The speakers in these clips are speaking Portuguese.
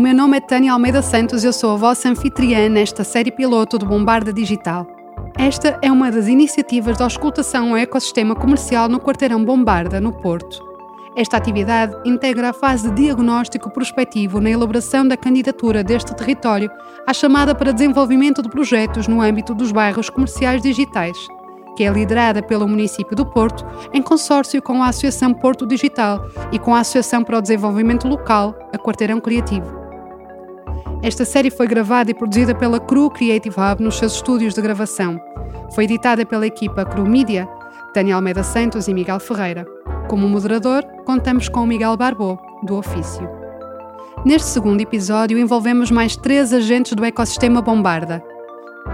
O meu nome é Tânia Almeida Santos e eu sou a vossa anfitriã nesta série piloto do Bombarda Digital. Esta é uma das iniciativas de auscultação ao ecossistema comercial no quarteirão Bombarda, no Porto. Esta atividade integra a fase de diagnóstico prospectivo na elaboração da candidatura deste território à chamada para desenvolvimento de projetos no âmbito dos bairros comerciais digitais, que é liderada pelo município do Porto em consórcio com a Associação Porto Digital e com a Associação para o Desenvolvimento Local, a Quarteirão Criativo. Esta série foi gravada e produzida pela Cru Creative Hub nos seus estúdios de gravação. Foi editada pela equipa Cru Media, Daniel Almeida Santos e Miguel Ferreira. Como moderador, contamos com o Miguel Barbô, do Ofício. Neste segundo episódio, envolvemos mais três agentes do ecossistema Bombarda.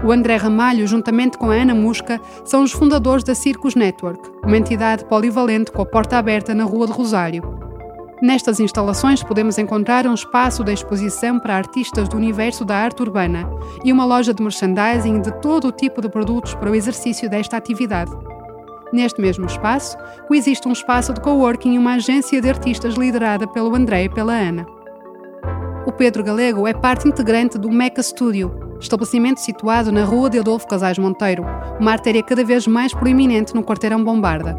O André Ramalho, juntamente com a Ana Musca, são os fundadores da Circus Network, uma entidade polivalente com a porta aberta na Rua de Rosário, Nestas instalações podemos encontrar um espaço de exposição para artistas do universo da arte urbana e uma loja de merchandising de todo o tipo de produtos para o exercício desta atividade. Neste mesmo espaço, coexiste um espaço de coworking e uma agência de artistas liderada pelo André e pela Ana. O Pedro Galego é parte integrante do Meca Studio, estabelecimento situado na rua de Adolfo Casais Monteiro, uma artéria cada vez mais proeminente no quarteirão Bombarda.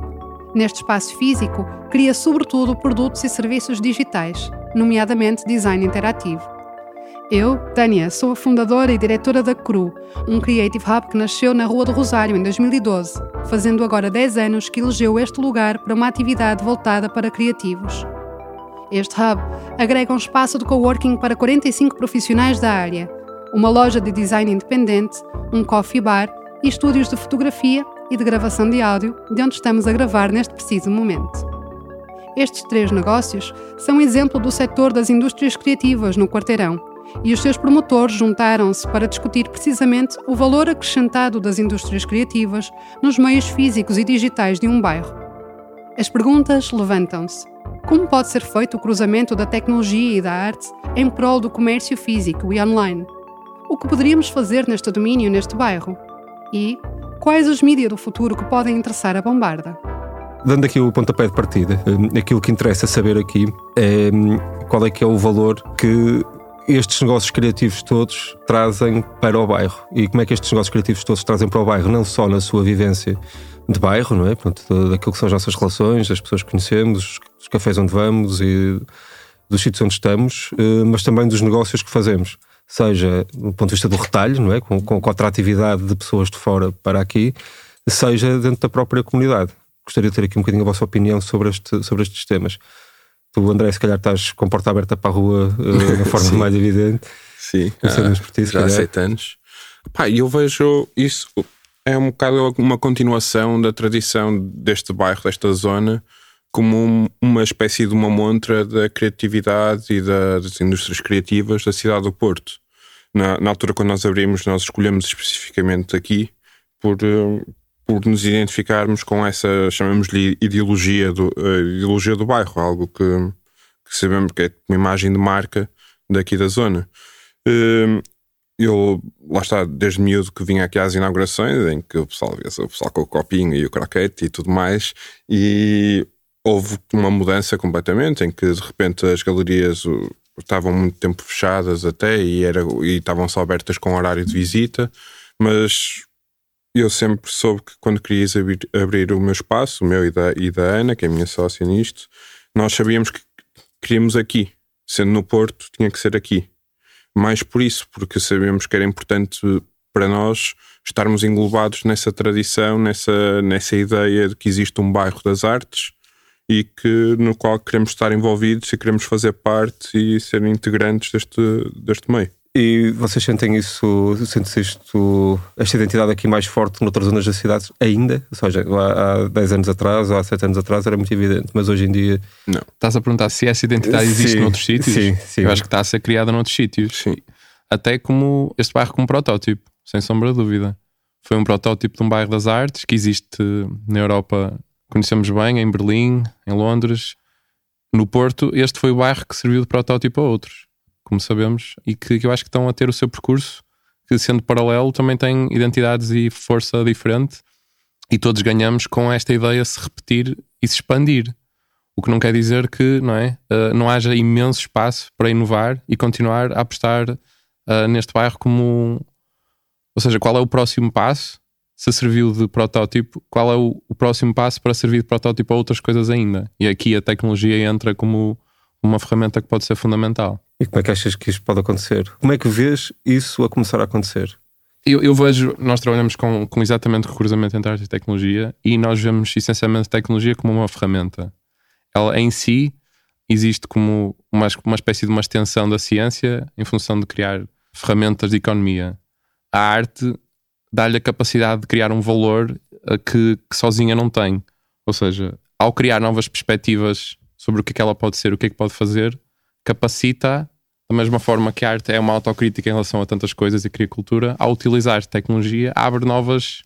Neste espaço físico, cria sobretudo produtos e serviços digitais, nomeadamente design interativo. Eu, Tânia, sou a fundadora e diretora da CRU, um Creative Hub que nasceu na Rua do Rosário em 2012, fazendo agora 10 anos que elegeu este lugar para uma atividade voltada para criativos. Este hub agrega um espaço de coworking para 45 profissionais da área, uma loja de design independente, um coffee bar e estúdios de fotografia e de gravação de áudio, de onde estamos a gravar neste preciso momento. Estes três negócios são exemplo do setor das indústrias criativas no quarteirão, e os seus promotores juntaram-se para discutir precisamente o valor acrescentado das indústrias criativas nos meios físicos e digitais de um bairro. As perguntas levantam-se. Como pode ser feito o cruzamento da tecnologia e da arte em prol do comércio físico e online? O que poderíamos fazer neste domínio neste bairro? E Quais os mídias do futuro que podem interessar a Bombarda? Dando aqui o pontapé de partida, eh, aquilo que interessa saber aqui é hum, qual é que é o valor que estes negócios criativos todos trazem para o bairro e como é que estes negócios criativos todos trazem para o bairro, não só na sua vivência de bairro, não é? Pronto, daquilo que são as nossas relações, das pessoas que conhecemos, os cafés onde vamos e dos sítios onde estamos, eh, mas também dos negócios que fazemos seja do ponto de vista do retalho, não é? com, com, com a atratividade de pessoas de fora para aqui, seja dentro da própria comunidade. Gostaria de ter aqui um bocadinho a vossa opinião sobre, este, sobre estes temas. Tu, André, se calhar estás com porta aberta para a rua uh, na forma mais evidente. Sim, ah, ti, já há sete anos. Pá, eu vejo isso é um bocado uma continuação da tradição deste bairro, desta zona, como um, uma espécie de uma montra da criatividade e da, das indústrias criativas da cidade do Porto. Na, na, altura, quando nós abrimos, nós escolhemos especificamente aqui por, eh, por nos identificarmos com essa, chamamos-lhe ideologia do, ideologia do bairro, algo que, que, sabemos que é uma imagem de marca daqui da zona. Eh, eu, lá está, desde miúdo que vinha aqui às inaugurações, em que o pessoal via o pessoal com o copinho e o croquete e tudo mais, e houve uma mudança completamente, em que de repente as galerias estavam muito tempo fechadas até e, era, e estavam só abertas com horário de visita, mas eu sempre soube que quando querias abrir, abrir o meu espaço, o meu e da, e da Ana, que é a minha sócia nisto, nós sabíamos que queríamos aqui. Sendo no Porto, tinha que ser aqui. Mais por isso, porque sabíamos que era importante para nós estarmos englobados nessa tradição, nessa, nessa ideia de que existe um bairro das artes e que, no qual queremos estar envolvidos e queremos fazer parte e ser integrantes deste, deste meio. E vocês sentem isso, sentem isto, esta identidade aqui mais forte noutras zonas da cidade ainda? Ou seja, há 10 anos atrás ou há 7 anos atrás era muito evidente, mas hoje em dia. Não. Estás a perguntar se essa identidade existe sim, noutros sítios? Sim, sim. Eu acho que está a ser criada noutros sítios. Sim. Até como este bairro como protótipo, sem sombra de dúvida. Foi um protótipo de um bairro das artes que existe na Europa conhecemos bem em Berlim, em Londres, no Porto. Este foi o bairro que serviu de protótipo a outros, como sabemos, e que, que eu acho que estão a ter o seu percurso, que sendo paralelo também tem identidades e força diferente, e todos ganhamos com esta ideia se repetir e se expandir. O que não quer dizer que não, é, uh, não haja imenso espaço para inovar e continuar a apostar uh, neste bairro como. Ou seja, qual é o próximo passo? Se serviu de protótipo, qual é o, o próximo passo para servir de protótipo a outras coisas ainda? E aqui a tecnologia entra como uma ferramenta que pode ser fundamental. E como é que achas que isto pode acontecer? Como é que vês isso a começar a acontecer? Eu, eu vejo, nós trabalhamos com, com exatamente o cruzamento entre arte e tecnologia e nós vemos essencialmente tecnologia como uma ferramenta. Ela em si existe como uma, uma espécie de uma extensão da ciência em função de criar ferramentas de economia. A arte dá-lhe a capacidade de criar um valor eh, que, que sozinha não tem. Ou seja, ao criar novas perspectivas sobre o que é que ela pode ser, o que é que pode fazer, capacita da mesma forma que a arte é uma autocrítica em relação a tantas coisas e cria cultura, ao utilizar tecnologia, abre novas,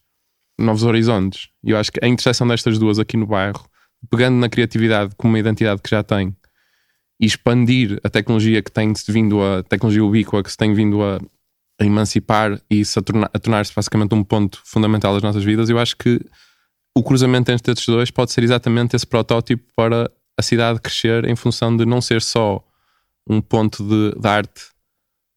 novos horizontes. E eu acho que a interseção destas duas aqui no bairro, pegando na criatividade como uma identidade que já tem e expandir a tecnologia que tem vindo a, a tecnologia ubíqua que se tem vindo a, a emancipar e a tornar-se basicamente um ponto fundamental das nossas vidas, eu acho que o cruzamento entre estes dois pode ser exatamente esse protótipo para a cidade crescer em função de não ser só um ponto de, de arte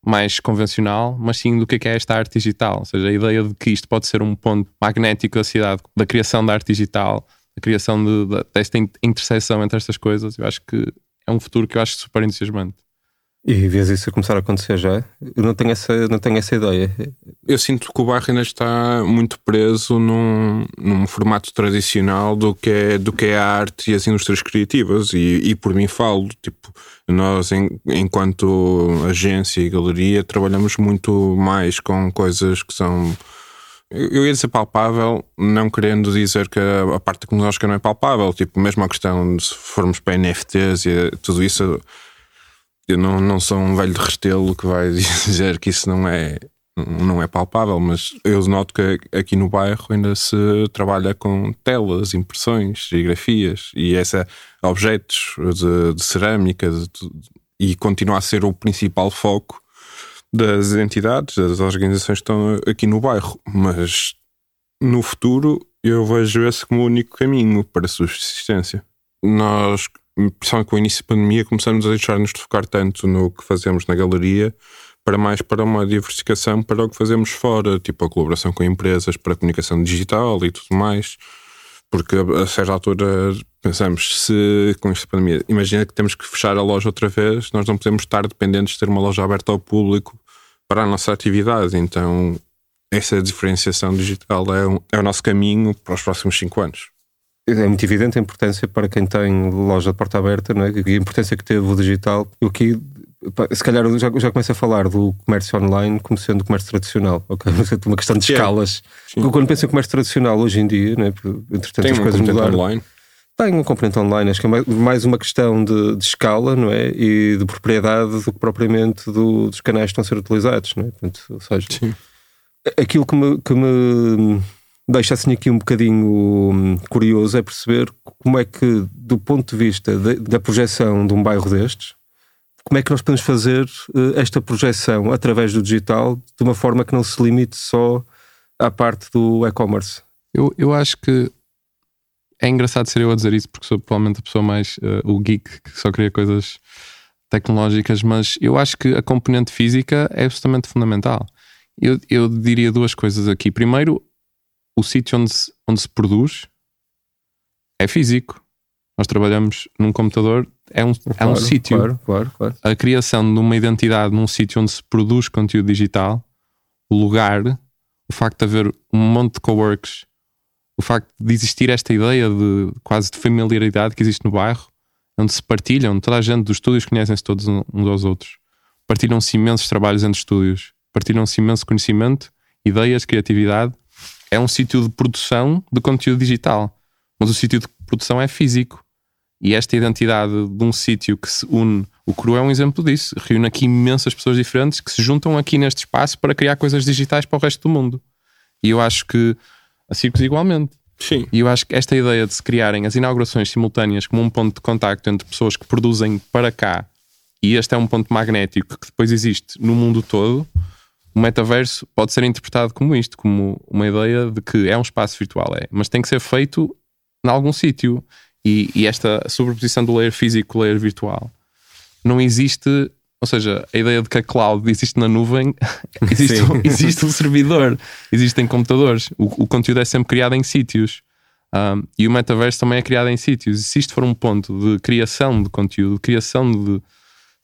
mais convencional, mas sim do que é, que é esta arte digital. Ou seja, a ideia de que isto pode ser um ponto magnético da cidade, da criação da arte digital, da criação de, de, desta interseção entre estas coisas, eu acho que é um futuro que eu acho super entusiasmante. E vês isso a começar a acontecer já? Eu não tenho essa, não tenho essa ideia. Eu sinto que o bairro ainda está muito preso num, num formato tradicional do que, é, do que é a arte e as indústrias criativas. E, e por mim falo, tipo, nós, em, enquanto agência e galeria, trabalhamos muito mais com coisas que são. Eu ia dizer palpável, não querendo dizer que a, a parte tecnológica não é palpável. Tipo, mesmo a questão de se formos para NFTs e tudo isso eu não, não sou um velho de restelo que vai dizer que isso não é, não é palpável, mas eu noto que aqui no bairro ainda se trabalha com telas, impressões, serigrafias e essa objetos de, de cerâmica de, e continua a ser o principal foco das entidades, das organizações que estão aqui no bairro. Mas no futuro eu vejo esse como o único caminho para subsistência. Nós principalmente com o início da pandemia, começamos a deixar-nos de focar tanto no que fazemos na galeria para mais para uma diversificação para o que fazemos fora, tipo a colaboração com empresas para a comunicação digital e tudo mais. Porque a certa altura pensamos, se com esta pandemia, imagina que temos que fechar a loja outra vez, nós não podemos estar dependentes de ter uma loja aberta ao público para a nossa atividade. Então, essa diferenciação digital é, um, é o nosso caminho para os próximos cinco anos é muito evidente a importância para quem tem loja de porta aberta não é? e a importância que teve o digital. Eu aqui, se calhar, já, já começo a falar do comércio online como sendo comércio tradicional, ok? Uma questão de escalas. Sim. Quando penso em comércio tradicional hoje em dia, não é? entretanto tem as coisas mudaram. Online. Tem um componente online, acho que é mais uma questão de, de, escala não é? e de propriedade do que propriamente do, dos canais que estão a ser utilizados. Não é? Portanto, ou seja, Sim. aquilo que me, que me deixa assim aqui um bocadinho hum, curioso é perceber como é que, do ponto de vista de, da projeção de um bairro destes, como é que nós podemos fazer uh, esta projeção através do digital de uma forma que não se limite só à parte do e-commerce? Eu, eu acho que é engraçado ser eu a dizer isso porque sou provavelmente a pessoa mais uh, o geek que só cria coisas tecnológicas, mas eu acho que a componente física é absolutamente fundamental. Eu, eu diria duas coisas aqui. Primeiro, o sítio onde se, onde se produz é físico. Nós trabalhamos num computador, é um, claro, é um sítio. Claro, claro, claro. A criação de uma identidade num sítio onde se produz conteúdo digital, o lugar, o facto de haver um monte de coworks, o facto de existir esta ideia de quase de familiaridade que existe no bairro, onde se partilham, toda a gente dos estúdios conhecem-se todos uns aos outros. Partilham-se imensos trabalhos entre estúdios, partilham-se imenso conhecimento, ideias, criatividade é um sítio de produção de conteúdo digital, mas o sítio de produção é físico. E esta identidade de um sítio que se une, o Cru é um exemplo disso, reúne aqui imensas pessoas diferentes que se juntam aqui neste espaço para criar coisas digitais para o resto do mundo. E eu acho que a Circos igualmente. Sim. E eu acho que esta ideia de se criarem as inaugurações simultâneas como um ponto de contacto entre pessoas que produzem para cá, e este é um ponto magnético que depois existe no mundo todo, o metaverso pode ser interpretado como isto, como uma ideia de que é um espaço virtual, é, mas tem que ser feito em algum sítio. E, e esta sobreposição do layer físico com o layer virtual não existe ou seja, a ideia de que a cloud existe na nuvem, existe, um, existe um servidor, existem computadores, o, o conteúdo é sempre criado em sítios. Um, e o metaverso também é criado em sítios. E se isto for um ponto de criação de conteúdo, de criação de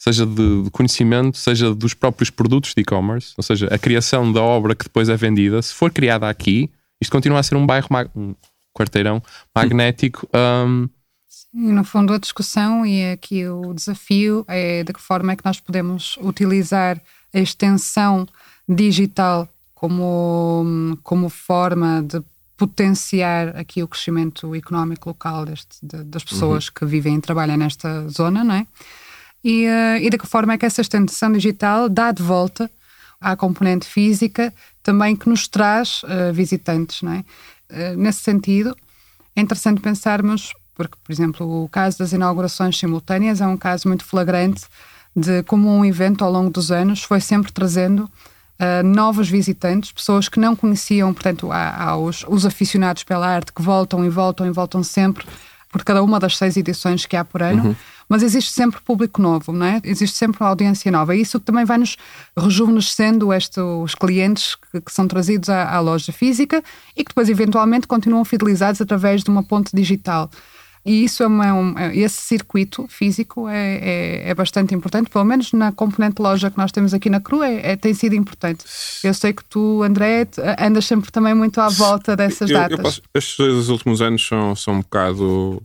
seja de, de conhecimento, seja dos próprios produtos de e-commerce, ou seja, a criação da obra que depois é vendida, se for criada aqui, isto continua a ser um bairro, um quarteirão magnético. Um, e no fundo, a discussão e aqui o desafio é de que forma é que nós podemos utilizar a extensão digital como, como forma de potenciar aqui o crescimento económico local deste, de, das pessoas uhum. que vivem e trabalham nesta zona, não é? E, uh, e de que forma é que essa extensão digital dá de volta à componente física também que nos traz uh, visitantes, não é? Uh, nesse sentido, é interessante pensarmos porque, por exemplo, o caso das inaugurações simultâneas é um caso muito flagrante de como um evento ao longo dos anos foi sempre trazendo uh, novos visitantes, pessoas que não conheciam, portanto, há os, os, aficionados pela arte que voltam e voltam e voltam sempre por cada uma das seis edições que há por ano. Uhum mas existe sempre público novo, não é? Existe sempre uma audiência nova. E isso também vai nos rejuvenescendo este, os clientes que, que são trazidos à, à, loja física e que depois, eventualmente, continuam fidelizados através de uma ponte digital. E isso é uma, um, é, esse circuito físico é, é, é, bastante importante, pelo menos na componente loja que nós temos aqui na CRU, é, é, tem sido importante. Eu sei que tu, André, andas sempre também muito à volta dessas eu, datas. Eu posso, estes dois últimos anos são, são um bocado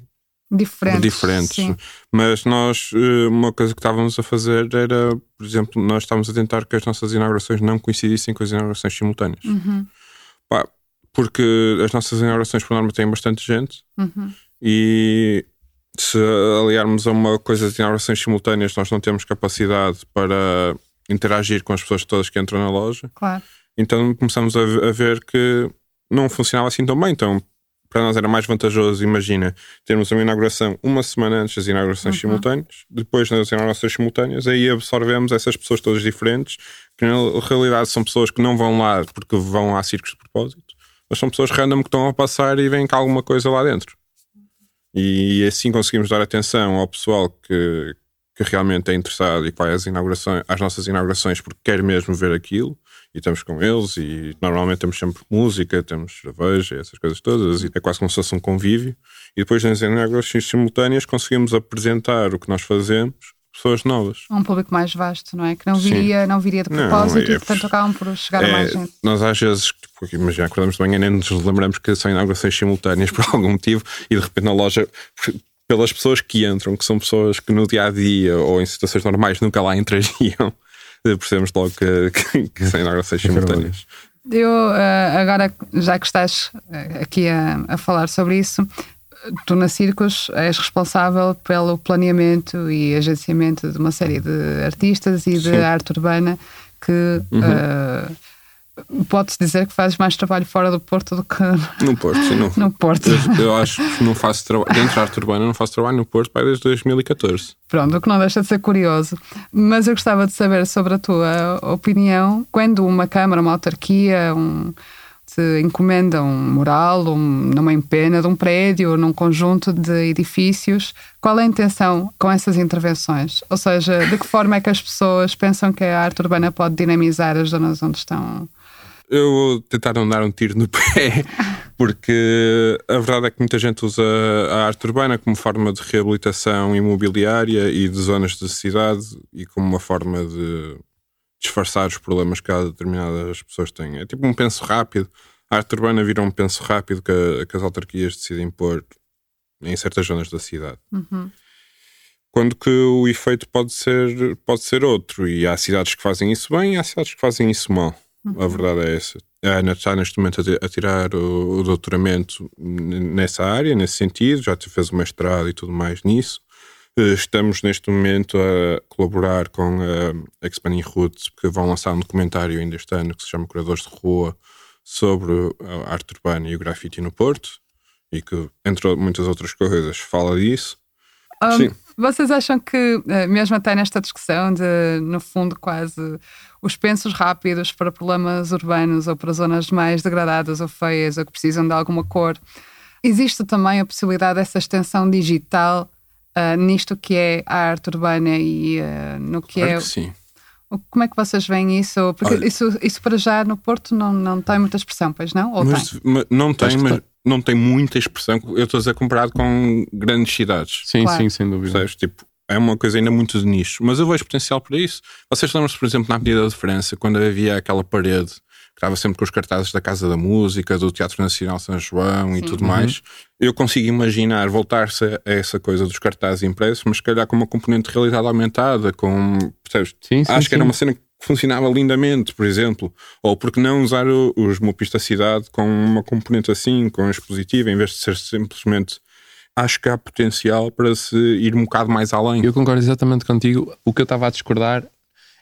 diferentes. diferentes. Mas nós, eh, uma coisa que estávamos a fazer era, por exemplo, nós estávamos a tentar que as nossas inaugurações não coincidissem com as inaugurações simultâneas. Uhum. Pá, porque as nossas inaugurações, por norma, têm bastante gente. Uhum e se aliarmos a uma coisa de inaugurações simultâneas, nós não temos capacidade para interagir com as pessoas todas que entram na loja. Claro. Então começamos a, a ver que não funcionava assim tão bem. Então, para nós era mais vantajoso, imagina, termos uma inauguração uma semana antes das inaugurações uhum. simultâneas, depois das inaugurações simultâneas, aí absorvemos essas pessoas todas diferentes, que na realidade são pessoas que não vão lá porque vão a circos de propósito, mas são pessoas random que estão a passar e vêm cá alguma coisa lá dentro. E assim conseguimos dar atenção ao pessoal que, que realmente é interessado e que vai às, inaugurações, às nossas inaugurações porque quer mesmo ver aquilo. E estamos com eles e normalmente temos sempre música, temos cerveja, essas coisas todas. E é quase como se fosse um convívio. E depois nas inaugurações simultâneas conseguimos apresentar o que nós fazemos pessoas novas. Um público mais vasto, não é? Que não viria, não viria de propósito não, é, e portanto acabam por chegar é, a mais gente. Nós às vezes, porque imagina, acordamos de manhã nem nos lembramos que são inaugurações simultâneas por algum motivo e de repente na loja pelas pessoas que entram, que são pessoas que no dia a dia ou em situações normais nunca lá entrariam, percebemos logo que, que, que são inaugurações simultâneas. Eu, eh, agora, já que estás eh, aqui a, a falar sobre isso, tu na Circos és responsável pelo planeamento e agenciamento de uma série de artistas e de Sim. arte urbana que uhum. uh, pode-se dizer que fazes mais trabalho fora do Porto do que no Porto. Sim, no, no Porto. Eu, eu, acho que não faço trabalho dentro da arte urbana, não faço trabalho no Porto desde 2014. Pronto, o que não deixa de ser curioso. Mas eu gostava de saber sobre a tua opinião quando uma Câmara, uma autarquia, um se encomenda um mural um, numa empena de um prédio, num conjunto de edifícios, qual é a intenção com essas intervenções? Ou seja, de que forma é que as pessoas pensam que a arte urbana pode dinamizar as zonas onde estão? Eu vou tentar não dar um tiro no pé, porque a verdade é que muita gente usa a arte urbana como forma de reabilitação imobiliária e de zonas de cidade e como uma forma de disfarçar os problemas que determinadas pessoas têm. É tipo um penso rápido. A arte urbana vira um penso rápido que, que as autarquias decidem pôr em certas zonas da cidade. Uhum. Quando que o efeito pode ser, pode ser outro. E há cidades que fazem isso bem e há cidades que fazem isso mal. A verdade é essa. A Ana está neste momento a, tirar o, o doutoramento nessa área, nesse sentido, já fez o mestrado e tudo mais nisso. Eh, estamos neste momento a colaborar com a Expanding Roots, que vão lançar um documentário ainda este ano que se chama Curadores de Rua sobre a arte urbana e o grafite no Porto e que, entre muitas outras coisas, fala disso. Um, Sim. Vocês acham que, eh, mesmo até nesta discussão de, no fundo, quase os pensos rápidos para problemas urbanos ou para zonas mais degradadas ou feias ou que precisam de alguma cor, Existe também a possibilidade dessa extensão digital uh, nisto que é a arte urbana e uh, no que claro é. Que sim. Como é que vocês veem isso? Porque Olha, isso, isso para já no Porto não, não tem muita expressão, pois não? Ou mas, tem? Mas não tem, mas não tem muita expressão. Eu estou a dizer comparado com grandes cidades. Sim, claro. sim, sem dúvida. Sabes, tipo, é uma coisa ainda muito de nicho. Mas eu vejo potencial para isso. Vocês lembram-se, por exemplo, na Avenida de França, quando havia aquela parede que estava sempre com os cartazes da Casa da Música, do Teatro Nacional São João Sim. e tudo uhum. mais. Eu consigo imaginar voltar-se a essa coisa dos cartazes impressos, mas se calhar com uma componente de realidade aumentada, com. Percebes? Sim, sim, Acho que era uma cena que funcionava lindamente, por exemplo. Ou porque não usar os Mupis da cidade com uma componente assim, com expositiva, em vez de ser simplesmente acho que há potencial para se ir um bocado mais além. Eu concordo exatamente contigo. O que eu estava a discordar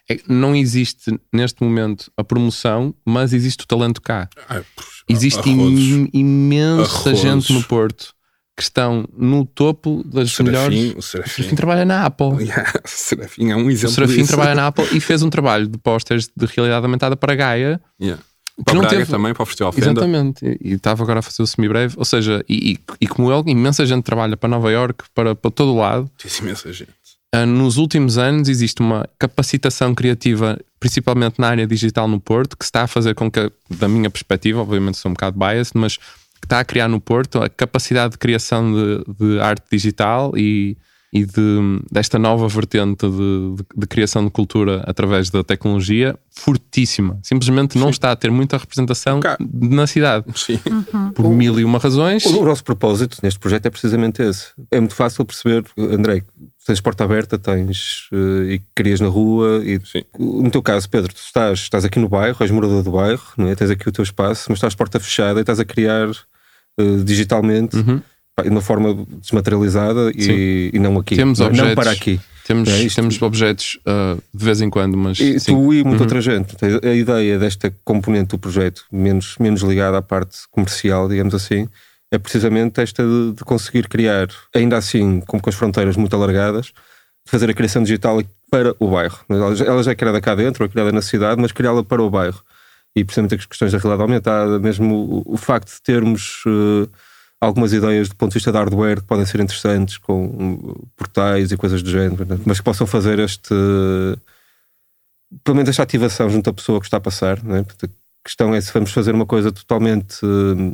é que não existe neste momento a promoção, mas existe o talento cá. Ah, existe im imensa gente no Porto que estão no topo das Serafim, melhores. O Serafim. o Serafim trabalha na Apple. Yeah, o Serafim é um exemplo. O Serafim disso. trabalha na Apple e fez um trabalho de posters de realidade aumentada para Gaia. Yeah. Para que não Braga teve... também, para o Festival Fenda. Exatamente. E estava agora a fazer o semi-breve. Ou seja, e, e, e, como ele, imensa gente trabalha para Nova York, para, para todo o lado. Tem imensa gente. Ah, nos últimos anos existe uma capacitação criativa, principalmente na área digital no Porto, que está a fazer com que, da minha perspectiva, obviamente sou um bocado biased, mas está a criar no Porto a capacidade de criação de, de arte digital e, e de, desta nova vertente de, de, de, criação de cultura através da tecnologia fortíssima. Simplesmente não Sim. está a ter muita representação Cá. na cidade. Sim. Uhum. Por mil e uma razões. O, o nosso propósito neste projeto é precisamente esse. É muito fácil perceber, André, tens porta aberta, tens uh, e crias na rua. E, Sim. no teu caso, Pedro, tu estás, estás aqui no bairro, és morador do bairro, não é? tens aqui o teu espaço, mas estás porta fechada e estás a criar uh, digitalmente uhum. de uma forma desmaterializada e, e, não aqui. Temos não, objetos, não para aqui. Temos, é temos objetos uh, de vez em quando, mas. E tu e muita uhum. outra gente. A ideia desta componente do projeto, menos, menos ligada à parte comercial, digamos assim, é precisamente esta de, de, conseguir criar, ainda assim, como com as fronteiras muito alargadas, fazer a criação digital para o bairro. Ela já é criada cá dentro, é criada na cidade, mas criá-la para o bairro. E precisamente as questões da realidade aumentada, mesmo o, o facto de termos uh, algumas ideias do ponto de vista de hardware que podem ser interessantes, com portais e coisas do género, mas que possam fazer este. Pelo menos esta ativação junto à pessoa que está a passar. Né? A questão é se vamos fazer uma coisa totalmente. Uh,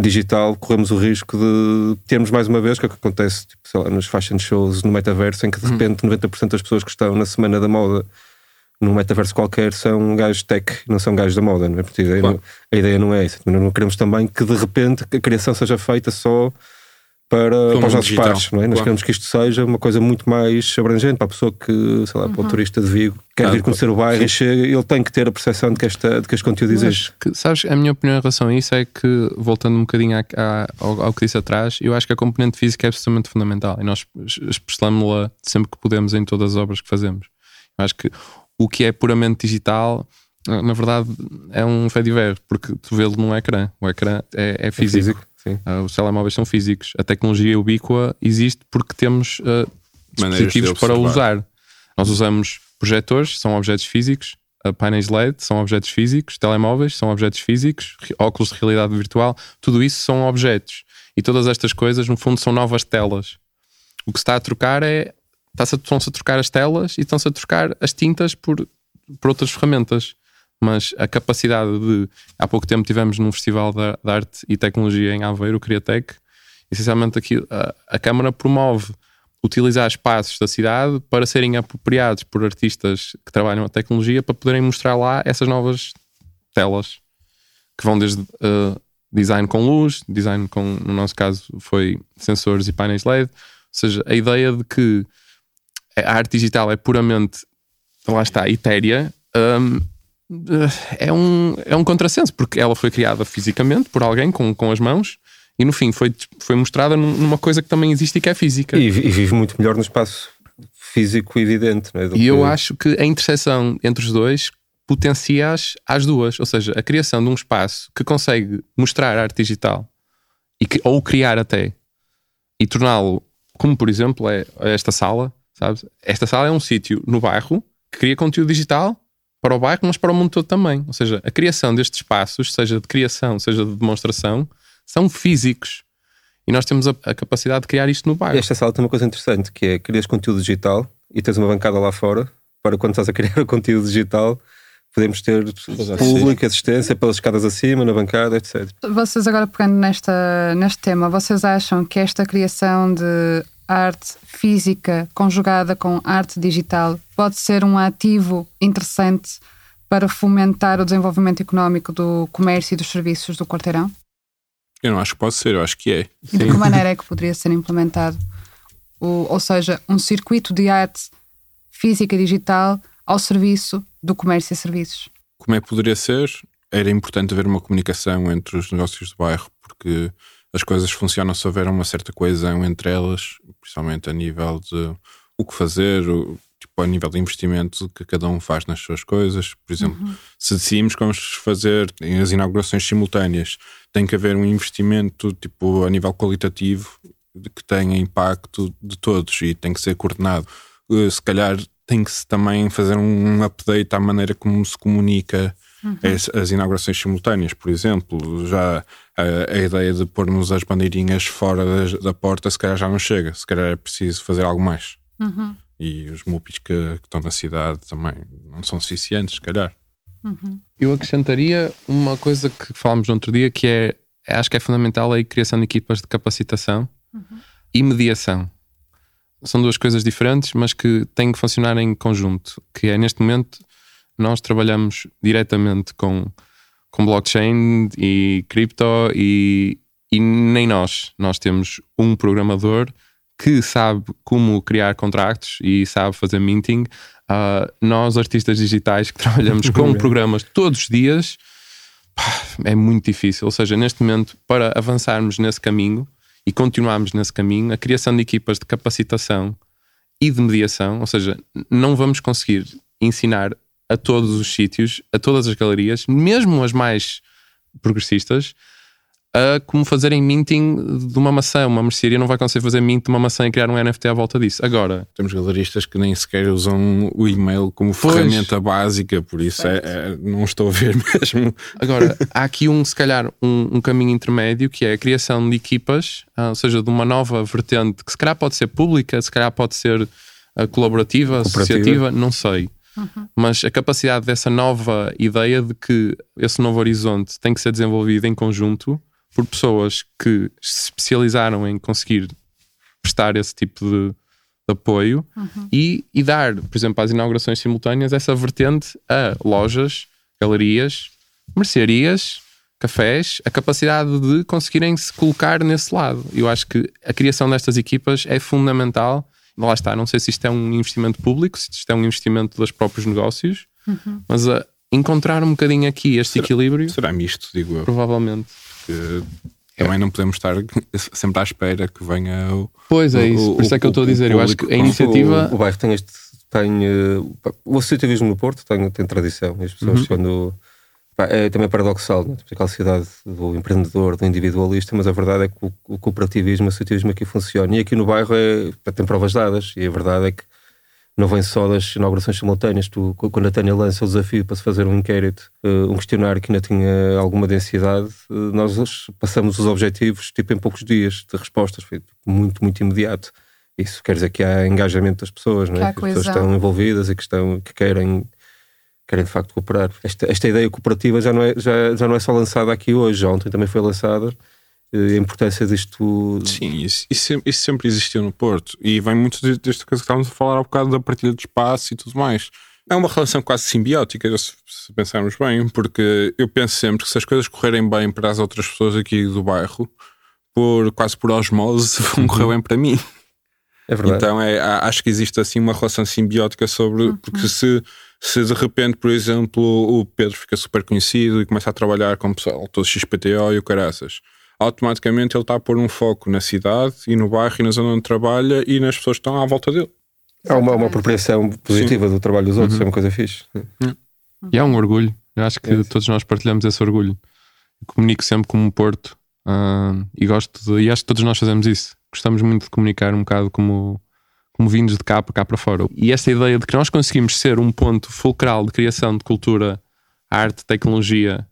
digital, corremos o risco de termos mais uma vez, que é o que acontece tipo, lá, nos fashion shows no metaverso, em que de uhum. repente 90% das pessoas que estão na semana da moda num metaverso qualquer são gajos tech, não são gajos da moda, não é? Porque a ideia, não, a ideia não é essa. Não queremos também que de repente a criação seja feita só para, para os nossos pares, não é? Claro. Nós queremos que isto seja uma coisa muito mais abrangente para a pessoa que, sei lá, uhum. para o uhum. turista de Vigo, quer vir conhecer o bairro e chega, ele tem que ter a percepção de que, esta, de que este conteúdo existe. Que, sabes, a minha opinião em relação a isso é que, voltando um bocadinho a, a, ao, ao, que disse atrás, eu acho que a componente física é absolutamente fundamental e nós expressamos-la sempre que podemos em todas as obras que fazemos. Eu acho que o que é puramente digital na verdade é um fediver, porque tu vê-lo num ecrã. O ecrã é, é físico. É físico. Uh, os telemóveis são físicos. A tecnologia ubíqua existe porque temos uh, dispositivos para usar. Nós usamos projetores, são objetos físicos, uh, painéis LED são objetos físicos, telemóveis são objetos físicos, óculos de realidade virtual, tudo isso são objetos. E todas estas coisas, no fundo, são novas telas. O que se está a trocar é. Estão-se a trocar as telas e estão-se a trocar as tintas por, por outras ferramentas mas a capacidade de. Há pouco tempo tivemos num festival de, arte e tecnologia em Aveiro, o Criatec, essencialmente aqui a, a Câmara promove utilizar espaços da cidade para serem apropriados por artistas que trabalham a tecnologia para poderem mostrar lá essas novas telas que vão desde uh, design com luz, design com, no nosso caso, foi sensores e painéis LED. Ou seja, a ideia de que a arte digital é puramente, lá está, etérea, um, é um, é um contrassenso, porque ela foi criada fisicamente por alguém com, com as mãos e no fim foi, foi mostrada numa coisa que também existe e que é física. E, e vive muito melhor no espaço físico evidente. É? E que... eu acho que a interseção entre os dois potencia as, as duas, ou seja, a criação de um espaço que consegue mostrar arte digital e que, ou criar até e torná-lo, como por exemplo é esta sala, sabes? Esta sala é um sítio no bairro que cria conteúdo digital para o bairro, mas para o mundo todo também. Ou seja, a criação destes espaços, seja de criação, seja de demonstração, são físicos. e nós temos a, a capacidade de criar isto no bairro. Esta sala tem uma coisa interessante que é crias conteúdo digital e tens uma bancada lá fora para quando estás a criar o conteúdo digital podemos ter público, assistência pelas escadas acima, na bancada, etc. Vocês agora pegando nesta, neste tema, vocês acham que esta criação de arte física conjugada com arte digital pode ser um ativo interessante para fomentar o desenvolvimento económico do comércio e dos serviços do quarteirão? Eu não acho que pode ser, eu acho que é. E de que maneira é que poderia ser implementado? O, ou seja, um circuito de arte física e digital ao serviço do comércio e serviços. Como é que poderia ser? Era importante haver uma comunicação entre os negócios do bairro, porque as coisas funcionam se houver uma certa coesão entre elas, principalmente a nível de o que fazer, o, tipo, a nível de investimento que cada um faz nas suas coisas. Por exemplo, uhum. se decidimos que vamos fazer as inaugurações simultâneas, tem que haver um investimento tipo, a nível qualitativo que tenha impacto de todos e tem que ser coordenado. Eh, se calhar tem que -se também fazer um update à maneira como se comunica uhum. as, as, inaugurações simultâneas, por exemplo. Já a, a ideia de pormos as bandeirinhas fora da, da, porta, se calhar já não chega, se calhar é preciso fazer algo mais. Uhum. E os MUPIs que, que, estão na cidade também não são suficientes, se calhar. Uhum. Eu acrescentaria uma coisa que falámos no outro dia, que é acho que é fundamental a criação de equipas de capacitação uhum. e mediação são duas coisas diferentes, mas que têm que funcionar em conjunto. Que é neste momento nós trabalhamos diretamente com, com blockchain e cripto e, e nem nós. Nós temos um programador que sabe como criar contratos e sabe fazer minting. Uh, nós, artistas digitais que trabalhamos com programas todos os dias, pá, é muito difícil. Ou seja, neste momento, para avançarmos nesse caminho, e continuarmos nesse caminho, a criação de equipas de capacitação e de mediação, ou seja, não vamos conseguir ensinar a todos os sítios, a todas as galerias, mesmo as mais progressistas, a como fazerem minting de uma maçã. Uma mercearia não vai conseguir fazer mint de uma maçã e criar um NFT à volta disso. Agora. Temos galeristas que nem sequer usam o e-mail como pois. ferramenta básica, por isso é, é, não estou a ver mesmo. Agora, há aqui um, se calhar, um, um caminho intermédio que é a criação de equipas, ah, ou seja, de uma nova vertente que se calhar pode ser pública, se calhar pode ser ah, colaborativa, associativa, não sei. Uhum. Mas a capacidade dessa nova ideia de que esse novo horizonte tem que ser desenvolvido em conjunto por pessoas que se especializaram em conseguir prestar esse tipo de, de apoio uhum. e, e dar, por exemplo, às inaugurações simultâneas, essa vertente a lojas, galerias, mercearias, cafés, a capacidade de conseguirem se colocar nesse lado. Eu acho que a criação destas equipas é fundamental. Lá está, não sei se isto é um investimento público, se isto é um investimento dos próprios negócios, uhum. mas a encontrar um bocadinho aqui este será, equilíbrio. Será misto, digo eu. Provavelmente porque também não podemos estar sempre à espera que venha o. Pois é, isso. O, Por isso é que eu estou a dizer. Eu acho que a iniciativa. O, o bairro tem este. Tem, uh, o associativismo no Porto tem, tem tradição. As pessoas, uhum. quando. É também paradoxal, né? aquela cidade do empreendedor, do individualista, mas a verdade é que o, o cooperativismo, o associativismo aqui funciona. E aqui no bairro é, tem provas dadas. E a verdade é que não vem só das inaugurações simultâneas. Tu, quando a Tânia lança o desafio para se fazer um inquérito, uh, um questionário que ainda tinha alguma densidade, uh, nós passamos os objetivos tipo em poucos dias de respostas, foi muito, muito imediato. Isso quer dizer que há engajamento das pessoas, é? Que, as pessoas estão envolvidas e que, estão, que querem, querem de facto cooperar. Esta, esta ideia cooperativa já não, é, já, já não é só lançada aqui hoje, ontem também foi lançada a importância disto. Sim, isso, isso, isso, sempre existiu no Porto e vem muito desta coisa que estávamos a falar há bocado da partilha de espaço e tudo mais. É uma relação quase simbiótica, se, pensarmos bem, porque eu penso sempre que se as coisas correrem bem para as outras pessoas aqui do bairro, por, quase por osmose, vão correr bem para mim. É verdade. Então é, acho que existe assim uma relação simbiótica sobre. Uhum. Porque se, se de repente, por exemplo, o Pedro fica super conhecido e começa a trabalhar com o pessoal todo XPTO e o caraças automaticamente ele está a pôr um foco na cidade e no bairro e na zona onde trabalha e nas pessoas que estão à volta dele. Há uma, uma apropriação positiva Sim. do trabalho dos outros, uhum. é uma coisa fixe. Uhum. E há um orgulho. Eu acho que é todos nós partilhamos esse orgulho. Eu comunico sempre como Porto uh, e gosto de, e acho que todos nós fazemos isso. Gostamos muito de comunicar um bocado como, como vindos de cá para cá para fora. E esta ideia de que nós conseguimos ser um ponto fulcral de criação de cultura, arte, tecnologia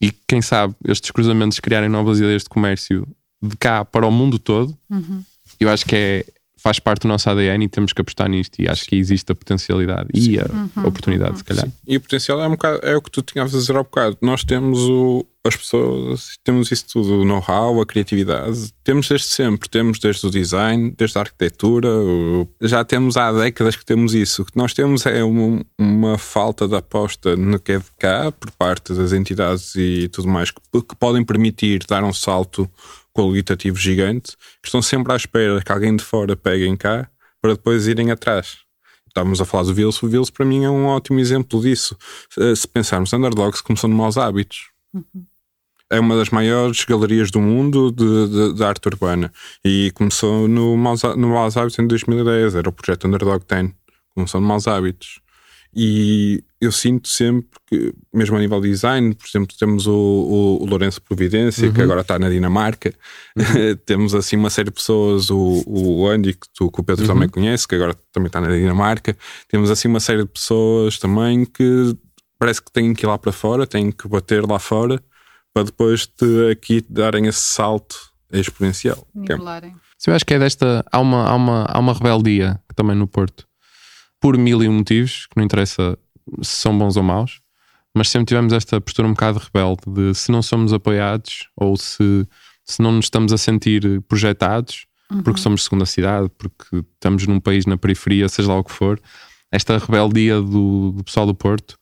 e quem sabe estes cruzamentos criarem novas ideias de comércio de cá para o mundo todo. Uhum. Eu acho que é, faz parte do nosso ADN e temos que apostar nisto. E acho que existe a potencialidade Sim. e a uhum. oportunidade, uhum. se calhar. Sim. E o potencial é, um bocado, é o que tu tinhas a dizer há bocado. Nós temos o, as pessoas, temos isso tudo, o know-how, a criatividade. Temos desde sempre, temos desde o design, desde a arquitetura. O, já temos há décadas que temos isso. O que nós temos é uma, uma falta de aposta no que é de cá, por parte das entidades e tudo mais, que, que podem permitir dar um salto qualitativo gigante, que estão sempre à espera que alguém de fora pegue em cá para depois irem atrás. Estávamos a falar do Vils, o Vils para mim é um ótimo exemplo disso. Se pensarmos, Underdogs começou de maus hábitos. Uhum. É uma das maiores galerias do mundo de, de, de arte urbana e começou no Maus, no Maus Hábitos em 2010. Era o projeto Underdog 10. Começou no Maus Hábitos. E eu sinto sempre que, mesmo a nível de design, por exemplo, temos o, o, o Lourenço Providência, uhum. que agora está na Dinamarca, uhum. temos assim uma série de pessoas, o, o Andy, que, tu, que o Pedro uhum. também conhece, que agora também está na Dinamarca, temos assim uma série de pessoas também que parece que têm que ir lá para fora, têm que bater lá fora, para depois de aqui darem esse salto exponencial. Nivelarem. Eu acho que é desta. Há uma, há, uma, há uma rebeldia também no Porto por mil e um motivos, que não interessa se são bons ou maus, mas sempre tivemos esta postura um bocado rebelde de se não somos apoiados ou se, se não nos estamos a sentir projetados, uhum. porque somos segunda cidade, porque estamos num país na periferia, seja lá o que for, esta rebeldia do, do pessoal do Porto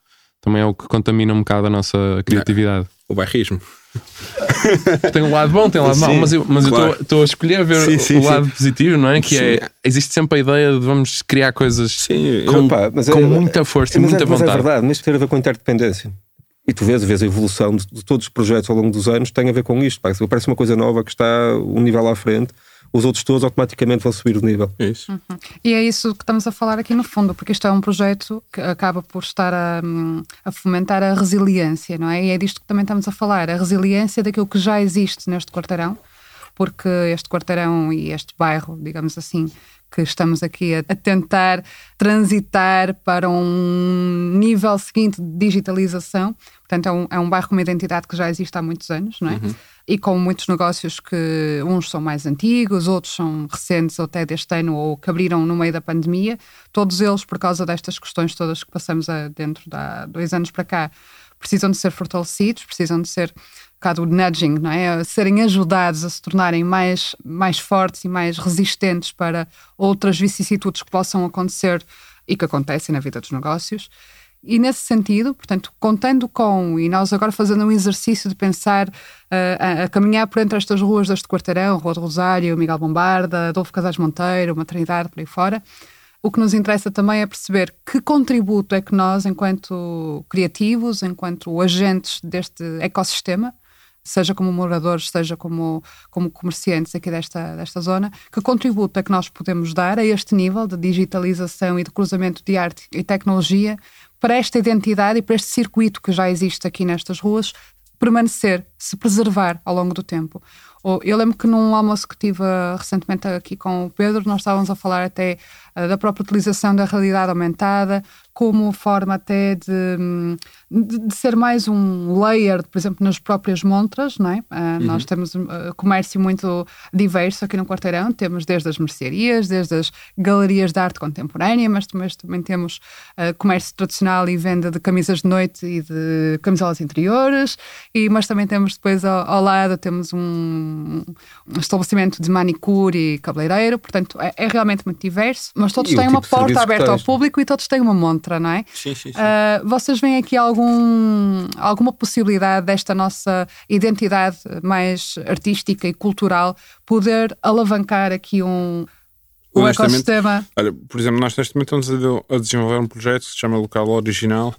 também é o que contamina um bocado a nossa criatividade. o bairrismo. tem um lado bom, tem um lado sim, mau, mas eu mas claro. eu estou a escolher ver sim, sim, o lado positivo, não é? Que é existe sempre a ideia de vamos criar coisas com, Opa, com é, muita força é, e muita é, vontade. Mas é verdade, mas tem a ver com interdependência. E tu vês, vês a evolução de, de, todos os projetos ao longo dos anos, tem a ver com isto. Parece uma coisa nova que está um nível à frente os outros todos automaticamente vão subir o nível. É isso. Uhum. E é isso que estamos a falar aqui no fundo, porque isto é um projeto que acaba por estar a, a, fomentar a resiliência, não é? E é disto que também estamos a falar, a resiliência daquilo que já existe neste quarteirão, porque este quarteirão e este bairro, digamos assim, que estamos aqui a, a, tentar transitar para um nível seguinte de digitalização. Portanto, é um, é um bairro com uma identidade que já existe há muitos anos, não é? Uhum e com muitos negócios que uns são mais antigos, outros são recentes ou até deste ano ou que abriram no meio da pandemia, todos eles por causa destas questões todas que passamos a, dentro de há dois anos para cá, precisam de ser fortalecidos, precisam de ser bocado o nudging, não é? A serem ajudados a se tornarem mais, mais fortes e mais resistentes para outras vicissitudes que possam acontecer e que acontecem na vida dos negócios. E nesse sentido, portanto, contando com, e nós agora fazendo um exercício de pensar uh, a, a, caminhar por entre estas ruas deste quarteirão, Rua do Rosário, Miguel Bombarda, Adolfo Casais Monteiro, Maternidade, por aí fora, o que nos interessa também é perceber que contributo é que nós, enquanto criativos, enquanto agentes deste ecossistema, seja como moradores, seja como, como comerciantes aqui desta, desta zona, que contributo é que nós podemos dar a este nível de digitalização e de cruzamento de arte e tecnologia para esta identidade e para este circuito que já existe aqui nestas ruas permanecer, se preservar ao longo do tempo. Eu lembro que num almoço que tive uh, recentemente aqui com o Pedro, nós estávamos a falar até uh, da própria utilização da realidade aumentada, como forma até de, de, de, ser mais um layer, por exemplo, nas próprias montras, não é? Uh, uhum. Nós temos uh, comércio muito diverso aqui no Quarteirão, temos desde as mercearias, desde as galerias de arte contemporânea, mas, mas também temos uh, comércio tradicional e venda de camisas de noite e de camisolas interiores, e, mas também temos depois ao, ao lado, temos um, um, estabelecimento de manicure e cabeleireiro, portanto é, é realmente muito diverso, mas todos e têm uma tipo porta aberta ao público e todos têm uma montra não é? Sim, sim, sim. Uh, vocês veem aqui algum, alguma possibilidade desta nossa identidade mais artística e cultural poder alavancar aqui um, um ecossistema? Olha, por exemplo, nós neste momento estamos a desenvolver um projeto que se chama Local Original.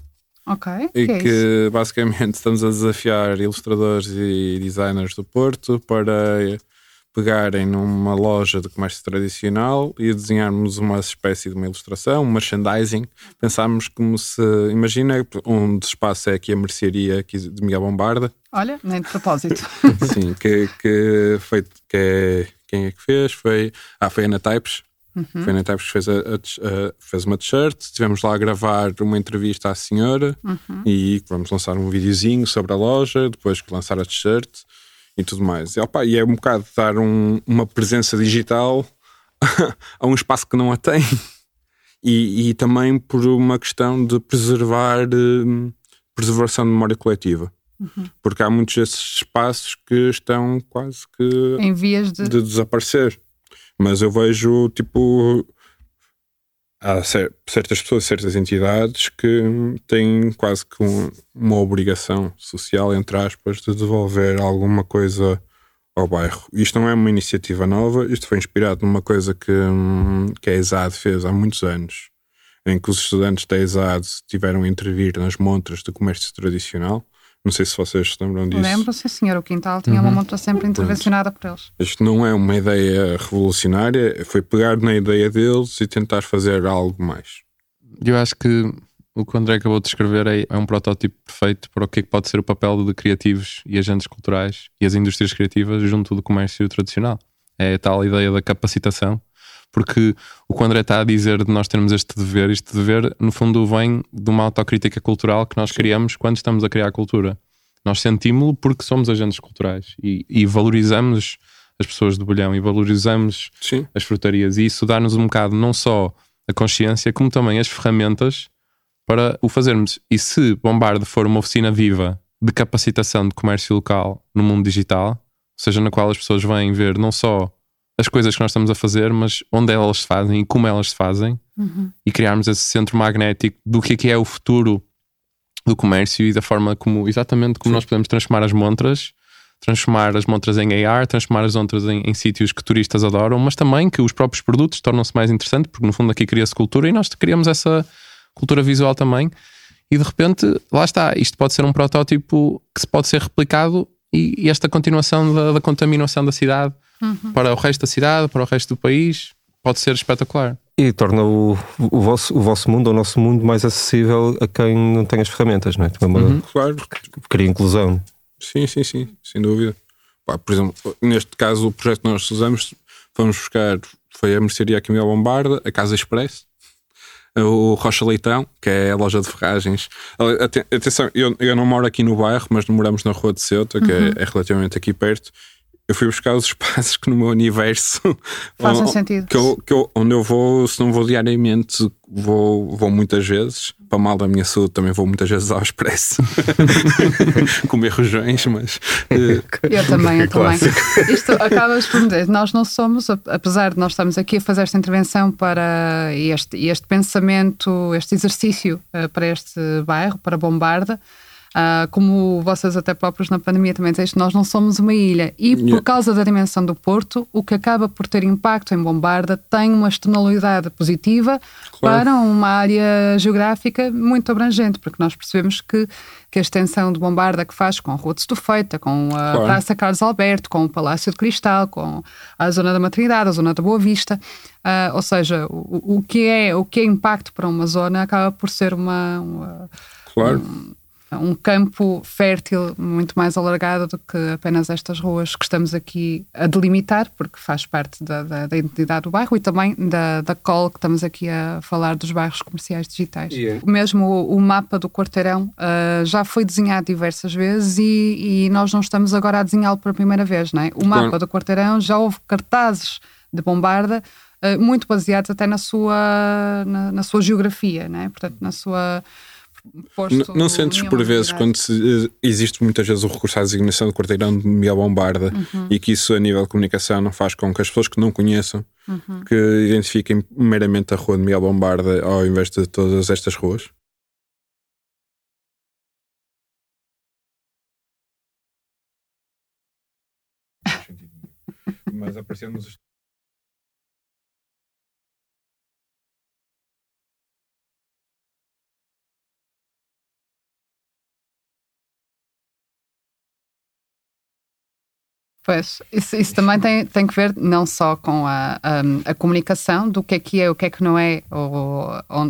Ok. E que, é que basicamente estamos a desafiar ilustradores e designers do Porto para pegarem numa loja de comércio tradicional e desenharmos uma espécie de uma ilustração, um merchandising. Pensámos como se. Imagina, um dos espaços é aqui a mercearia de Miguel Bombarda. Olha, nem de propósito. Sim, que, que foi. Que é, quem é que fez? Foi. Ah, foi a Ana Types. Uhum. Foi a Ana Types que fez, a, a, a, fez uma t-shirt. Estivemos lá a gravar uma entrevista à senhora uhum. e vamos lançar um videozinho sobre a loja, depois que lançar a t-shirt e tudo mais. E, opa, e é um bocado dar um, uma presença digital a um espaço que não a tem. E, e também por uma questão de preservar hum, preservação de memória coletiva. Uhum. Porque há muitos desses espaços que estão quase que em vias de, de desaparecer. Mas eu vejo tipo há certas pessoas, certas entidades que têm quase que um, uma obrigação social, entre aspas, de devolver alguma coisa ao bairro. Isto não é uma iniciativa nova, isto foi inspirado numa coisa que, que a ESAD fez há muitos anos, em que os estudantes da ESAD tiveram a intervir nas montras de comércio tradicional não sei se vocês se lembram disso. Lembro, sim, senhor. O quintal tinha uhum. uma montra sempre intervencionada por eles. Isto não é uma ideia revolucionária, foi pegar na ideia deles e tentar fazer algo mais. Eu acho que o que o André acabou de escrever é, é um protótipo perfeito para o que, é que pode ser o papel de criativos e agentes culturais e as indústrias criativas junto do comércio tradicional. É a tal ideia da capacitação porque o que o André está a dizer de nós termos este dever, este dever, no fundo, vem de uma autocrítica cultural que nós criamos quando estamos a criar a cultura. Nós sentimos-lo porque somos agentes culturais e, e, valorizamos as pessoas do bolhão e valorizamos Sim. as frutarias, e isso dá-nos um bocado não só a consciência, como também as ferramentas para o fazermos. E se Bombarde for uma oficina viva de capacitação de comércio local no mundo digital, ou seja, na qual as pessoas vêm ver não só as coisas que nós estamos a fazer, mas onde elas se fazem e como elas se fazem, uhum. e criarmos esse centro magnético do que é que é o futuro do comércio e da forma como, exatamente como Sim. nós podemos transformar as montras, transformar as montras em AR, transformar as montras em, em sítios que turistas adoram, mas também que os próprios produtos tornam-se mais interessantes, porque no fundo aqui cria-se cultura e nós criamos essa cultura visual também. E de repente, lá está, isto pode ser um protótipo que se pode ser replicado e, e esta continuação da, da contaminação da cidade uhum. para o resto da cidade, para o resto do país, pode ser espetacular. E torna o, o, vosso, o vosso mundo, o nosso mundo, mais acessível a quem não tem as ferramentas, não é? Uma, uhum. Claro. Cria inclusão. Sim, sim, sim, sem dúvida. Pá, por exemplo, neste caso, o projeto que nós usamos, fomos buscar, foi a mercearia aqui em Bombarda, a Casa Express, o Rocha Leitão, que é a loja de ferragens. Atenção, eu, eu não moro aqui no bairro, mas moramos na Rua de Ceuta, que é, uhum. é, é relativamente aqui perto eu fui buscar os espaços que no meu universo fazem sentido. Que eu, que eu, onde eu vou, se não vou diariamente, vou, vou muitas vezes. Para mal da minha saúde, também vou muitas vezes ao expresso comer rojões, mas. Uh, eu também, eu também. Isto acaba por dizer, nós não somos, apesar de nós estarmos aqui a fazer esta intervenção para este, este pensamento, este exercício uh, para este bairro, para Bombarda Uh, como vocês até próprios na pandemia também dizem, nós não somos uma ilha. E yeah. por causa da dimensão do Porto, o que acaba por ter impacto em Bombarda tem uma externalidade positiva claro. para uma área geográfica muito abrangente, porque nós percebemos que, que a extensão de Bombarda que faz com a Rua de Estufeita, com a claro. Praça Carlos Alberto, com o Palácio de Cristal, com a Zona da Maternidade, a Zona da Boa Vista, uh, ou seja, o, o, que é, o que é impacto para uma zona acaba por ser uma, uma claro. Um, um campo fértil muito mais alargado do que apenas estas ruas que estamos aqui a delimitar, porque faz parte da, da, da identidade do bairro e também da, da call que estamos aqui a falar dos bairros comerciais digitais. Yeah. Mesmo o, o, mapa do quarteirão uh, já foi desenhado diversas vezes e, e nós não estamos agora a desenhá-lo pela primeira vez, não é? O mapa do quarteirão já houve cartazes de bombarda uh, muito baseados até na sua, na, na sua geografia, não é? Portanto, na sua posto. Não, não sentes por vezes quando se, eh, existe muitas vezes o recurso à designação do quarteirão de Miguel Bombarda uhum. e que isso a nível de comunicação não faz com que as pessoas que não conheçam uhum. que identifiquem meramente a rua de Miguel Bombarda ao invés de todas estas ruas? Mas aparecendo-nos Pois, isso, isso, também tem, tem que ver não só com a, a, a, comunicação do que é que é, o que é que não é, ou,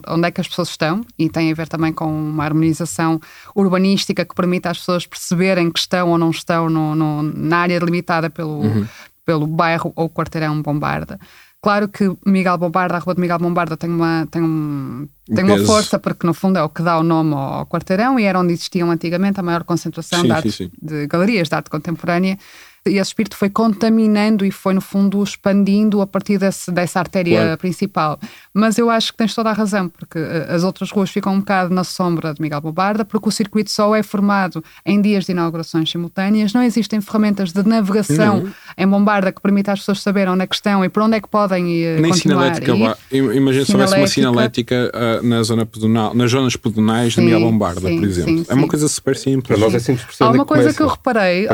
onde é que as pessoas estão, e tem a ver também com uma harmonização urbanística que permita às pessoas perceberem que estão ou não estão no, no, na área delimitada pelo, uhum. pelo bairro ou quarteirão Bombarda. Claro que Miguel Bombarda, a rua de Miguel Bombarda tem uma, tem um, tem uma força porque no fundo é o que dá o nome ao quarteirão e era onde existiam antigamente a maior concentração sim, de, arte, sim, sim. de galerias de arte contemporânea e esse espírito foi contaminando e foi, no fundo, expandindo a partir desse, dessa artéria claro. principal. Mas eu acho que tens toda a razão, porque eh, as outras ruas ficam um bocado na sombra de Miguel Bombarda, porque o circuito só é formado em dias de inaugurações simultâneas, não existem ferramentas de navegação não. em Bombarda que permitam às pessoas saberem onde é que estão e para onde é que podem ir. Nem sinalética. Imagina se houvesse uma sinalética uh, na zona pedonal, nas zonas pedonais sim, de Miguel Bombarda, sim, por exemplo. Sim, é uma coisa super simples. Para nós é simples Há uma coisa começa. que eu reparei,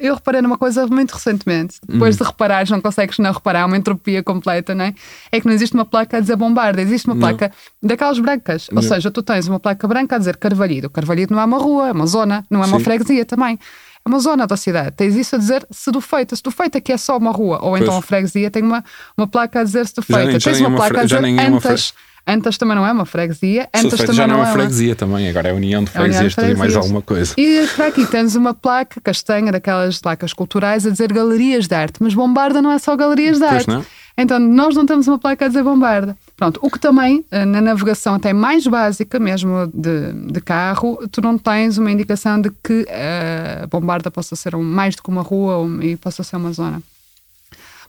eu reparei numa coisa muito recentemente, depois hum. de reparares, não consegues não reparar, é uma entropia completa, não é? É que não existe uma placa a dizer bombarda, existe uma placa não. daquelas brancas. Não. Ou seja, tu tens uma placa branca a dizer Carvalhido. Carvalhido não é uma rua, é uma zona, não é uma Sim. freguesia também. É uma zona da cidade. Tens isso a dizer Sedufeita. Sedufeita que é só uma rua. Ou então pois. a freguesia tem uma, uma placa a dizer Sedufeita. Tens uma, uma placa a dizer Antas. Antas também não é uma freguesia. Antas também já não, é uma freguesia uma... também, agora é a União de Freguesias, tudo e mais alguma coisa. E para aqui tens uma placa castanha, daquelas placas culturais, a dizer Galerias de Arte, mas Bombarda não é só Galerias de Arte. Não. Então, nós não temos uma placa a dizer Bombarda. Pronto, o que também, eh, na navegação até mais básica, mesmo de, de carro, tu não tens uma indicação de que a uh, Bombarda possa ser um, mais do que uma rua ou, e possa ser uma zona.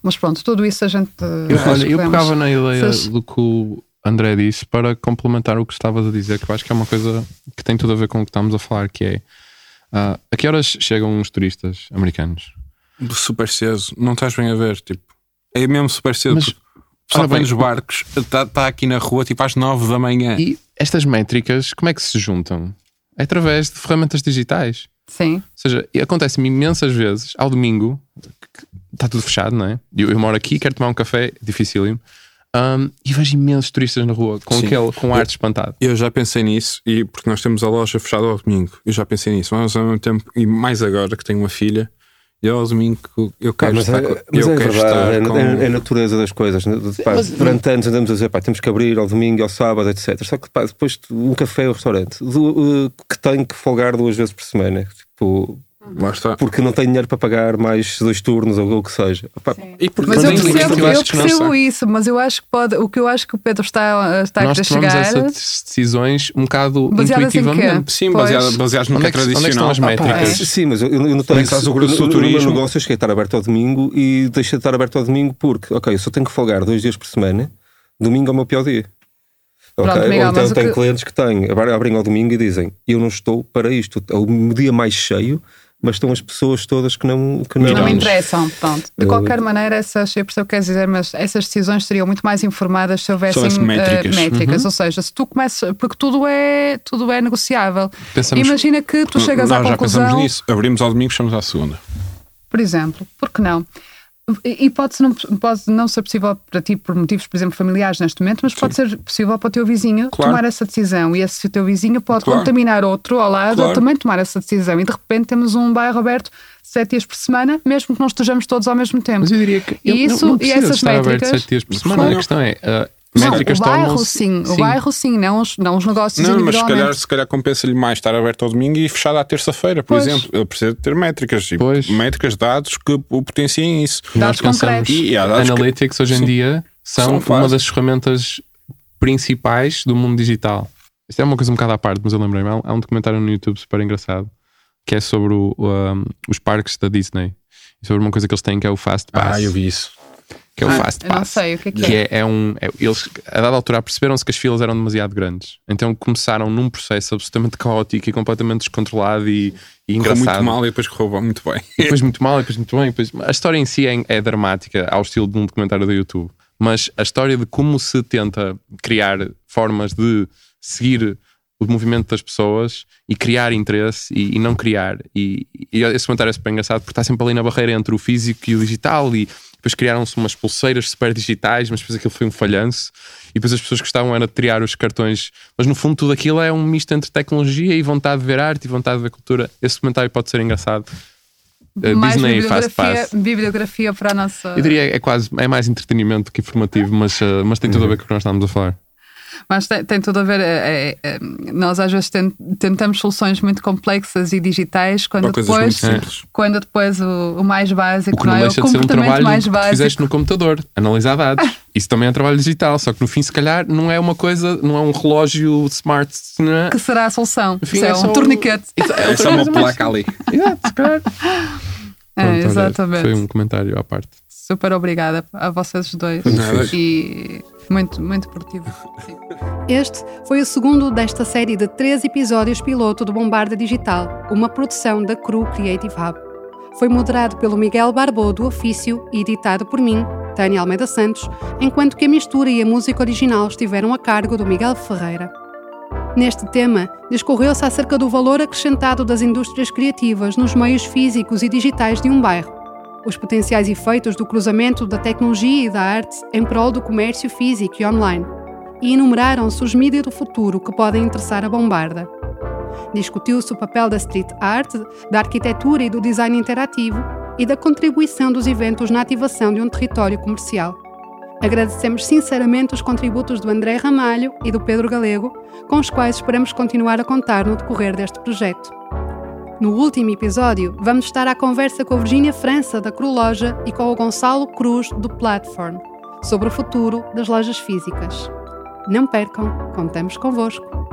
Mas pronto, tudo isso a gente. Eu, olha, eu pegava na ideia do que o André disse para complementar o que estavas a dizer, que eu acho que é uma coisa que tem tudo a ver com o que estamos a falar, que é uh, a que horas chegam os turistas americanos? Super cedo, não estás bem a ver, tipo, é mesmo super cedo. Mas, só vem nos barcos, está tá aqui na rua tipo às 9 da manhã. E estas métricas, como é que se juntam? É através de ferramentas digitais. Sim. Ou seja, acontece-me imensas vezes, ao domingo, está tudo fechado, não é? Eu, eu moro aqui, quero tomar um café, dificílimo. Um, e vejo imensos turistas na rua com, aquele, com ar espantado. Eu já pensei nisso, e porque nós temos a loja fechada ao domingo, eu já pensei nisso, mas ao mesmo tempo, e mais agora que tenho uma filha, e ao domingo eu quero mas estar, é, mas eu é quero verdade, estar é, com... é, a natureza das coisas. Né? Pá, mas, durante anos andamos a dizer pá, temos que abrir ao domingo, ao sábado, etc. Só que pá, depois um café ou restaurante do, uh, que tem que folgar duas vezes por semana. Tipo, porque não tem dinheiro para pagar mais dois turnos ou o que seja. E porque mas eu percebo, eu percebo isso, mas eu acho que pode. O que eu acho que o Pedro está, está Nós a chegar. essas decisões um bocado baseadas intuitivamente. Sim, baseadas, baseadas no que é, é tradicional. As métricas? Ah, sim, mas eu, eu não tenho. Caso do grupo do turismo. O meu negócio é estar aberto ao domingo e deixa de estar aberto ao domingo porque, ok, eu só tenho que folgar dois dias por semana, domingo é o meu pior dia. Pronto, okay? Miguel, Ou então tem que... clientes que têm, abrem ao domingo e dizem: Eu não estou para isto. É o dia mais cheio mas estão as pessoas todas que não que não, não me interessam. Pronto. De qualquer maneira, essas, eu percebo o que queres dizer, mas essas decisões seriam muito mais informadas se houvessem uh, métricas. métricas. Uhum. Ou seja, se tu começas, porque tudo é, tudo é negociável. Pensamos, Imagina que tu chegas à conclusão. Nós já pensamos nisso, abrimos ao domingo, fechamos à segunda. Por exemplo, por que não? E pode, não, pode não ser possível para ti por motivos, por exemplo, familiares neste momento, mas Sim. pode ser possível para o teu vizinho claro. tomar essa decisão. E esse teu vizinho pode claro. contaminar outro ao lado claro. ou também tomar essa decisão. E de repente temos um bairro aberto sete dias por semana, mesmo que não estejamos todos ao mesmo tempo. Mas eu diria que e isso, não, não e essas métricas. Sete dias por semana. A questão é. Uh, métricas não, o bairro sim, sim, o bairro sim, não os, não os negócios Não, mas se calhar, se calhar compensa-lhe mais estar aberto ao domingo e fechado à terça-feira, por pois. exemplo. Ele precisa ter métricas, e pois. métricas, dados que o potenciem isso. Dados Nós pensamos, e, e Analytics que, hoje em sim, dia são, são uma das ferramentas principais do mundo digital. Isto é uma coisa um bocado à parte, mas eu lembrei-me. Há um documentário no YouTube super engraçado que é sobre o, um, os parques da Disney. Sobre uma coisa que eles têm que é o Fast Pass. Ah, eu vi isso que é o ah, Fast Pass. não sei o que é que, que é. é. um, é, eles, a dada altura, perceberam-se que as filas eram demasiado grandes. Então começaram num processo absolutamente caótico e completamente descontrolado e, e engraçado. Correu muito mal e depois correu muito bem. E depois muito mal e depois muito bem. Depois... A história em si é, é dramática, ao estilo de um documentário do YouTube. Mas a história de como se tenta criar formas de seguir o movimento das pessoas e criar interesse e, e não criar. E, e, esse comentário é super engraçado porque está sempre ali na barreira entre o físico e o digital e depois criaram-se umas pulseiras super digitais, mas depois aquilo foi um falhanço. E depois as pessoas gostavam era de criar os cartões. Mas no fundo tudo aquilo é um misto entre tecnologia e vontade de ver arte e vontade de ver cultura. Esse comentário pode ser engraçado. Uh, mais Disney Fast Pass. bibliografia para a nossa. Eu diria é quase é mais entretenimento do que informativo, mas, uh, mas tem tudo a ver com o que nós estamos a falar. Mas tem, tem tudo a ver. É, é, nós às vezes tentamos soluções muito complexas e digitais quando depois, quando depois o, o mais básico o que não, não é o comportamento um trabalho mais básico. Que fizeste no computador, analisar dados. Isso também é trabalho digital, só que no fim, se calhar, não é uma coisa, não é um relógio smart. É? Que será a solução. Enfim, é, é um torniquete. É, é só uma placa ali. Exato, se calhar. É, exatamente. Foi um comentário à parte. Super obrigada a vocês dois. Nada. E muito, muito produtivo. Sim. Este foi o segundo desta série de três episódios piloto do Bombarda Digital, uma produção da Cru Creative Hub. Foi moderado pelo Miguel Barbô do Ofício e editado por mim, Tânia Almeida Santos, enquanto que a mistura e a música original estiveram a cargo do Miguel Ferreira. Neste tema, discorreu-se acerca do valor acrescentado das indústrias criativas nos meios físicos e digitais de um bairro, os potenciais efeitos do cruzamento da tecnologia e da arte em prol do comércio físico e online, e enumeraram-se os mídias do futuro que podem interessar a Bombarda. Discutiu-se o papel da street art, da arquitetura e do design interativo e da contribuição dos eventos na ativação de um território comercial. Agradecemos sinceramente os contributos do André Ramalho e do Pedro Galego, com os quais esperamos continuar a contar no decorrer deste projeto. No último episódio, vamos estar à conversa com a Virgínia França, da Loja, e com o Gonçalo Cruz, do Platform, sobre o futuro das lojas físicas. Não percam, contamos convosco.